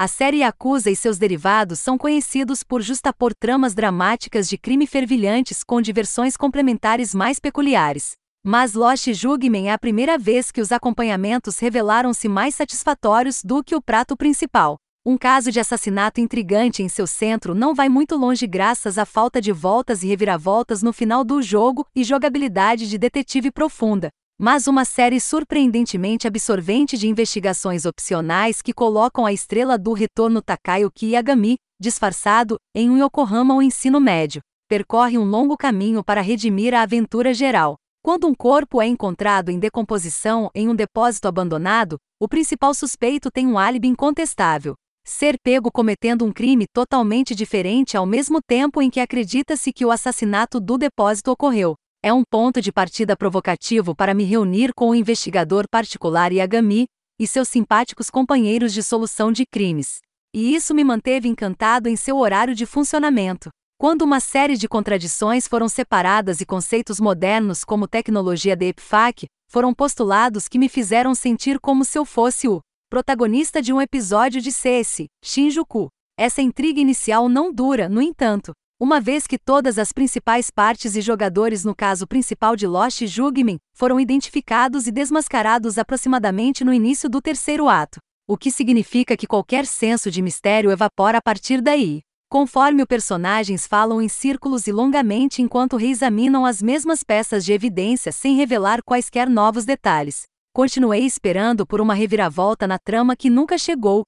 A série Yakuza e seus derivados são conhecidos por justapor tramas dramáticas de crime fervilhantes com diversões complementares mais peculiares. Mas Lost Judgment é a primeira vez que os acompanhamentos revelaram-se mais satisfatórios do que o prato principal. Um caso de assassinato intrigante em seu centro não vai muito longe graças à falta de voltas e reviravoltas no final do jogo e jogabilidade de detetive profunda mas uma série surpreendentemente absorvente de investigações opcionais que colocam a estrela do retorno Takayuki Yagami, disfarçado, em um Yokohama ao ensino médio. Percorre um longo caminho para redimir a aventura geral. Quando um corpo é encontrado em decomposição em um depósito abandonado, o principal suspeito tem um álibi incontestável. Ser pego cometendo um crime totalmente diferente ao mesmo tempo em que acredita-se que o assassinato do depósito ocorreu. É um ponto de partida provocativo para me reunir com o investigador particular Yagami e seus simpáticos companheiros de solução de crimes. E isso me manteve encantado em seu horário de funcionamento. Quando uma série de contradições foram separadas e conceitos modernos como tecnologia de EPFAC foram postulados que me fizeram sentir como se eu fosse o protagonista de um episódio de CS, Shinjuku. Essa intriga inicial não dura, no entanto, uma vez que todas as principais partes e jogadores no caso principal de Lost Judgment foram identificados e desmascarados aproximadamente no início do terceiro ato, o que significa que qualquer senso de mistério evapora a partir daí. Conforme os personagens falam em círculos e longamente enquanto reexaminam as mesmas peças de evidência sem revelar quaisquer novos detalhes. Continuei esperando por uma reviravolta na trama que nunca chegou,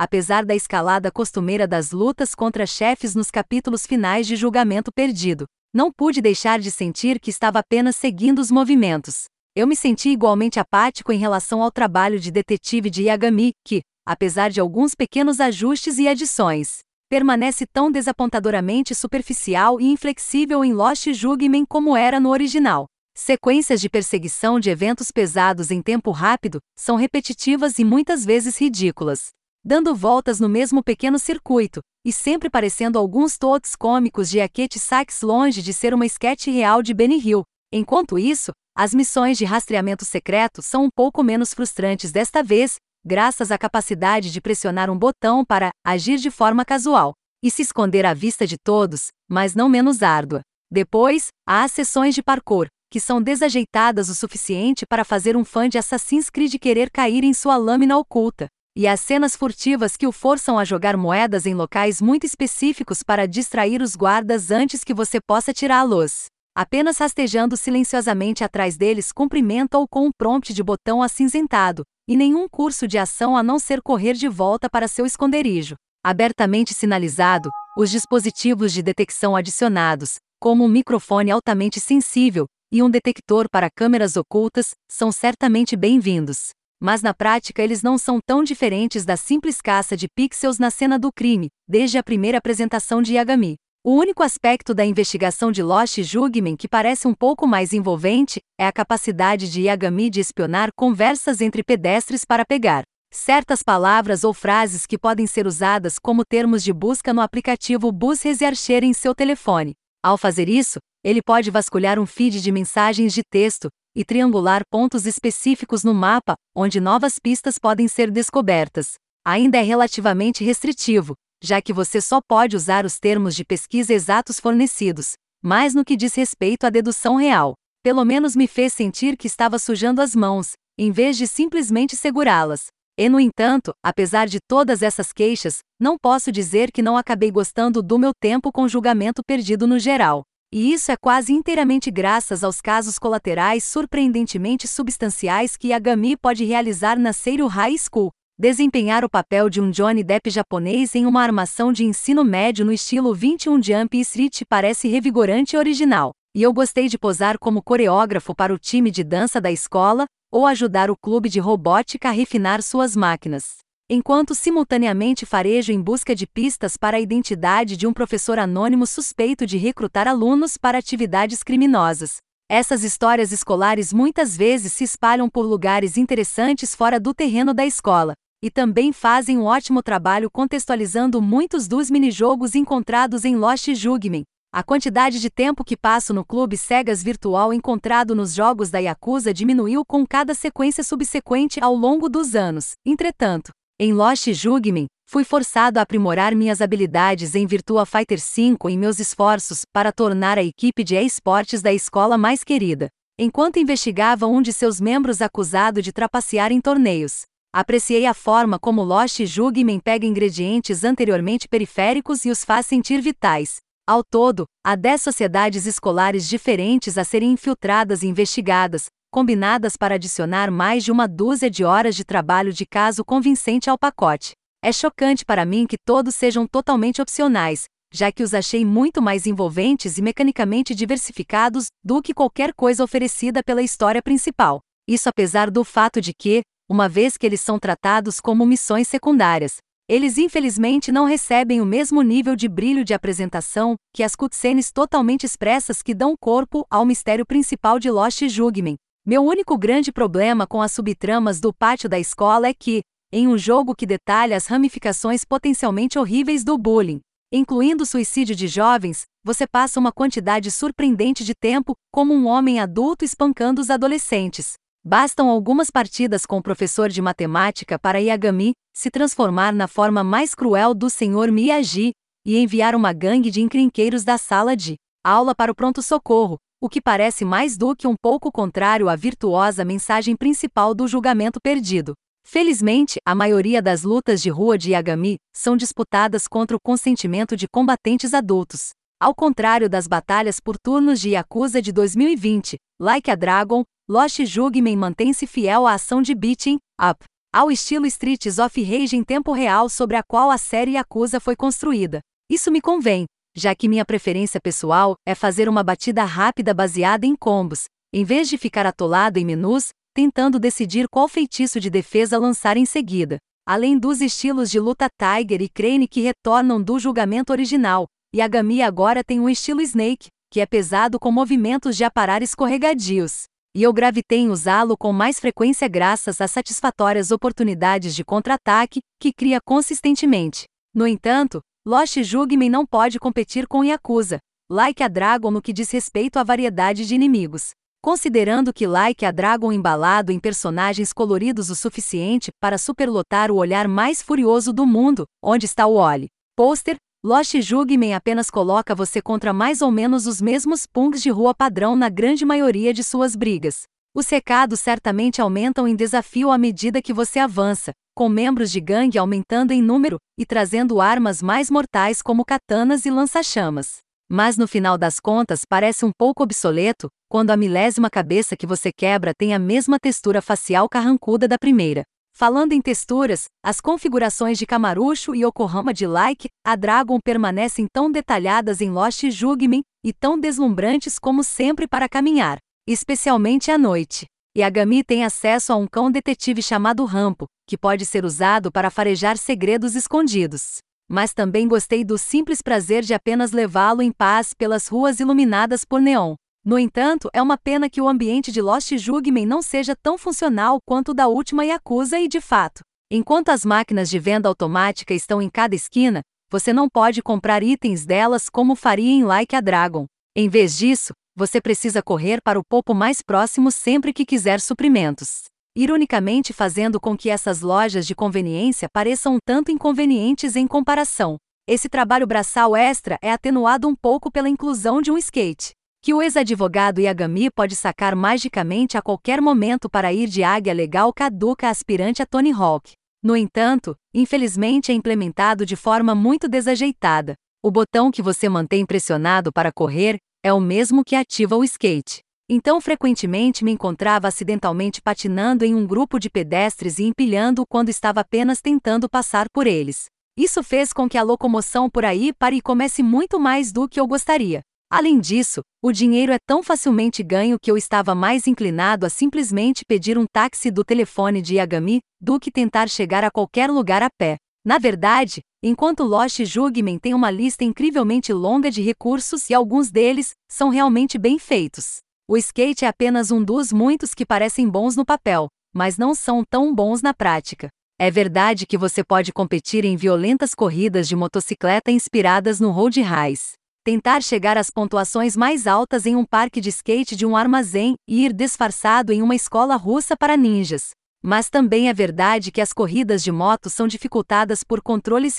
apesar da escalada costumeira das lutas contra chefes nos capítulos finais de Julgamento Perdido. Não pude deixar de sentir que estava apenas seguindo os movimentos. Eu me senti igualmente apático em relação ao trabalho de detetive de Yagami, que, apesar de alguns pequenos ajustes e adições, permanece tão desapontadoramente superficial e inflexível em Lost Judgment como era no original. Sequências de perseguição de eventos pesados em tempo rápido são repetitivas e muitas vezes ridículas dando voltas no mesmo pequeno circuito, e sempre parecendo alguns toques cômicos de Akete Sachs longe de ser uma esquete real de Benny Hill. Enquanto isso, as missões de rastreamento secreto são um pouco menos frustrantes desta vez, graças à capacidade de pressionar um botão para agir de forma casual e se esconder à vista de todos, mas não menos árdua. Depois, há as sessões de parkour, que são desajeitadas o suficiente para fazer um fã de Assassin's Creed querer cair em sua lâmina oculta e as cenas furtivas que o forçam a jogar moedas em locais muito específicos para distrair os guardas antes que você possa tirá-los. Apenas rastejando silenciosamente atrás deles cumprimenta-o com um prompt de botão acinzentado, e nenhum curso de ação a não ser correr de volta para seu esconderijo. Abertamente sinalizado, os dispositivos de detecção adicionados, como um microfone altamente sensível e um detector para câmeras ocultas, são certamente bem-vindos mas na prática eles não são tão diferentes da simples caça de pixels na cena do crime, desde a primeira apresentação de Yagami. O único aspecto da investigação de Lost Judgment que parece um pouco mais envolvente é a capacidade de Yagami de espionar conversas entre pedestres para pegar certas palavras ou frases que podem ser usadas como termos de busca no aplicativo Bus Researcher em seu telefone. Ao fazer isso, ele pode vasculhar um feed de mensagens de texto, e triangular pontos específicos no mapa, onde novas pistas podem ser descobertas. Ainda é relativamente restritivo, já que você só pode usar os termos de pesquisa exatos fornecidos, mas no que diz respeito à dedução real. Pelo menos me fez sentir que estava sujando as mãos, em vez de simplesmente segurá-las. E, no entanto, apesar de todas essas queixas, não posso dizer que não acabei gostando do meu tempo com julgamento perdido no geral. E isso é quase inteiramente graças aos casos colaterais surpreendentemente substanciais que Yagami pode realizar na Seiru High School. Desempenhar o papel de um Johnny Depp japonês em uma armação de ensino médio no estilo 21 Jump Street parece revigorante e original. E eu gostei de posar como coreógrafo para o time de dança da escola, ou ajudar o clube de robótica a refinar suas máquinas enquanto simultaneamente farejo em busca de pistas para a identidade de um professor anônimo suspeito de recrutar alunos para atividades criminosas. Essas histórias escolares muitas vezes se espalham por lugares interessantes fora do terreno da escola, e também fazem um ótimo trabalho contextualizando muitos dos minijogos encontrados em Lost Judgment. A quantidade de tempo que passo no clube cegas virtual encontrado nos jogos da Yakuza diminuiu com cada sequência subsequente ao longo dos anos. Entretanto, em Lost Judgment, Fui forçado a aprimorar minhas habilidades em Virtua Fighter 5 em meus esforços para tornar a equipe de esportes da escola mais querida. Enquanto investigava um de seus membros acusado de trapacear em torneios, apreciei a forma como Lost Jugman pega ingredientes anteriormente periféricos e os faz sentir vitais. Ao todo, há 10 sociedades escolares diferentes a serem infiltradas e investigadas, combinadas para adicionar mais de uma dúzia de horas de trabalho de caso convincente ao pacote. É chocante para mim que todos sejam totalmente opcionais, já que os achei muito mais envolventes e mecanicamente diversificados do que qualquer coisa oferecida pela história principal. Isso apesar do fato de que, uma vez que eles são tratados como missões secundárias, eles infelizmente não recebem o mesmo nível de brilho de apresentação que as cutscenes totalmente expressas que dão corpo ao mistério principal de Lost Judgment. Meu único grande problema com as subtramas do pátio da escola é que, em um jogo que detalha as ramificações potencialmente horríveis do bullying, incluindo o suicídio de jovens, você passa uma quantidade surpreendente de tempo como um homem adulto espancando os adolescentes. Bastam algumas partidas com o professor de matemática para Yagami se transformar na forma mais cruel do Sr. Miyagi e enviar uma gangue de encrenqueiros da sala de aula para o pronto-socorro, o que parece mais do que um pouco contrário à virtuosa mensagem principal do julgamento perdido. Felizmente, a maioria das lutas de rua de Yagami são disputadas contra o consentimento de combatentes adultos. Ao contrário das batalhas por turnos de Yakuza de 2020, Like a Dragon, Lost Judgment mantém-se fiel à ação de beating up, ao estilo Streets of Rage em tempo real sobre a qual a série Yakuza foi construída. Isso me convém, já que minha preferência pessoal é fazer uma batida rápida baseada em combos, em vez de ficar atolado em menus, tentando decidir qual feitiço de defesa lançar em seguida. Além dos estilos de luta Tiger e Crane que retornam do julgamento original, Yagami agora tem um estilo Snake, que é pesado com movimentos de aparar escorregadios e eu gravitei em usá-lo com mais frequência graças às satisfatórias oportunidades de contra-ataque que cria consistentemente. No entanto, Lost Judgment não pode competir com Yakuza, Like a Dragon no que diz respeito à variedade de inimigos. Considerando que Like a Dragon embalado em personagens coloridos o suficiente para superlotar o olhar mais furioso do mundo, onde está o Oli. Pôster, Lost Judgment apenas coloca você contra mais ou menos os mesmos punks de rua padrão na grande maioria de suas brigas. Os recados certamente aumentam em desafio à medida que você avança, com membros de gangue aumentando em número e trazendo armas mais mortais como katanas e lança-chamas. Mas no final das contas parece um pouco obsoleto, quando a milésima cabeça que você quebra tem a mesma textura facial carrancuda da primeira. Falando em texturas, as configurações de Camarucho e Yokohama de Like, a Dragon permanecem tão detalhadas em Lost Judgment e tão deslumbrantes como sempre para caminhar, especialmente à noite. Yagami tem acesso a um cão detetive chamado Rampo, que pode ser usado para farejar segredos escondidos. Mas também gostei do simples prazer de apenas levá-lo em paz pelas ruas iluminadas por neon. No entanto, é uma pena que o ambiente de Lost Judgment não seja tão funcional quanto o da última Yakuza e, de fato, enquanto as máquinas de venda automática estão em cada esquina, você não pode comprar itens delas como faria em Like a Dragon. Em vez disso, você precisa correr para o popo mais próximo sempre que quiser suprimentos. Ironicamente fazendo com que essas lojas de conveniência pareçam um tanto inconvenientes em comparação. Esse trabalho braçal extra é atenuado um pouco pela inclusão de um skate que o ex-advogado Yagami pode sacar magicamente a qualquer momento para ir de águia legal caduca aspirante a Tony Hawk. No entanto, infelizmente é implementado de forma muito desajeitada. O botão que você mantém pressionado para correr é o mesmo que ativa o skate. Então frequentemente me encontrava acidentalmente patinando em um grupo de pedestres e empilhando quando estava apenas tentando passar por eles. Isso fez com que a locomoção por aí pare e comece muito mais do que eu gostaria. Além disso, o dinheiro é tão facilmente ganho que eu estava mais inclinado a simplesmente pedir um táxi do telefone de Yagami do que tentar chegar a qualquer lugar a pé. Na verdade, enquanto Lost Judgment tem uma lista incrivelmente longa de recursos e alguns deles são realmente bem feitos. O skate é apenas um dos muitos que parecem bons no papel, mas não são tão bons na prática. É verdade que você pode competir em violentas corridas de motocicleta inspiradas no Road Race tentar chegar às pontuações mais altas em um parque de skate de um armazém e ir disfarçado em uma escola russa para ninjas. Mas também é verdade que as corridas de moto são dificultadas por controles